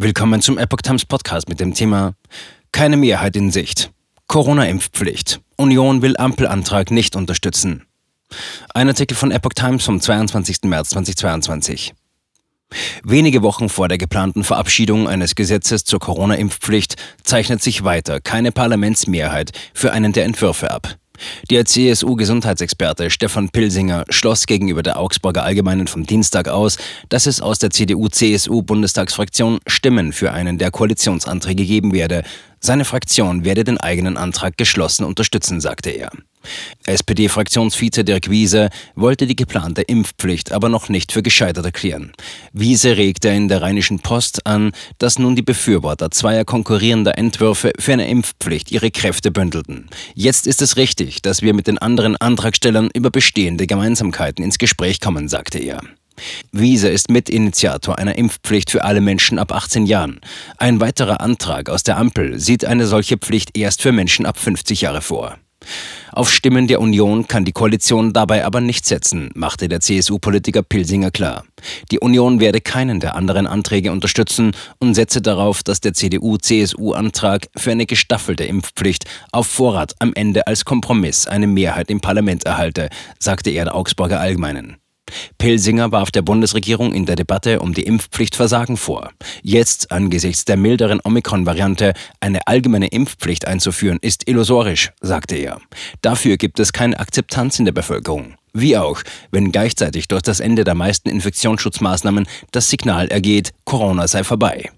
Willkommen zum Epoch Times Podcast mit dem Thema Keine Mehrheit in Sicht. Corona-Impfpflicht. Union will Ampelantrag nicht unterstützen. Ein Artikel von Epoch Times vom 22. März 2022. Wenige Wochen vor der geplanten Verabschiedung eines Gesetzes zur Corona-Impfpflicht zeichnet sich weiter keine Parlamentsmehrheit für einen der Entwürfe ab. Der CSU-Gesundheitsexperte Stefan Pilsinger schloss gegenüber der Augsburger Allgemeinen vom Dienstag aus, dass es aus der CDU-CSU-Bundestagsfraktion Stimmen für einen der Koalitionsanträge geben werde. Seine Fraktion werde den eigenen Antrag geschlossen unterstützen, sagte er. SPD-Fraktionsvize Dirk Wiese wollte die geplante Impfpflicht aber noch nicht für gescheitert erklären. Wiese regte in der Rheinischen Post an, dass nun die Befürworter zweier konkurrierender Entwürfe für eine Impfpflicht ihre Kräfte bündelten. Jetzt ist es richtig, dass wir mit den anderen Antragstellern über bestehende Gemeinsamkeiten ins Gespräch kommen, sagte er. Wiese ist Mitinitiator einer Impfpflicht für alle Menschen ab 18 Jahren. Ein weiterer Antrag aus der Ampel sieht eine solche Pflicht erst für Menschen ab 50 Jahre vor. Auf Stimmen der Union kann die Koalition dabei aber nicht setzen, machte der CSU-Politiker Pilsinger klar. Die Union werde keinen der anderen Anträge unterstützen und setze darauf, dass der CDU-CSU-Antrag für eine gestaffelte Impfpflicht auf Vorrat am Ende als Kompromiss eine Mehrheit im Parlament erhalte, sagte er der Augsburger Allgemeinen. Pilsinger warf der Bundesregierung in der Debatte um die Impfpflicht Versagen vor. Jetzt, angesichts der milderen Omikron-Variante, eine allgemeine Impfpflicht einzuführen, ist illusorisch, sagte er. Dafür gibt es keine Akzeptanz in der Bevölkerung. Wie auch, wenn gleichzeitig durch das Ende der meisten Infektionsschutzmaßnahmen das Signal ergeht, Corona sei vorbei.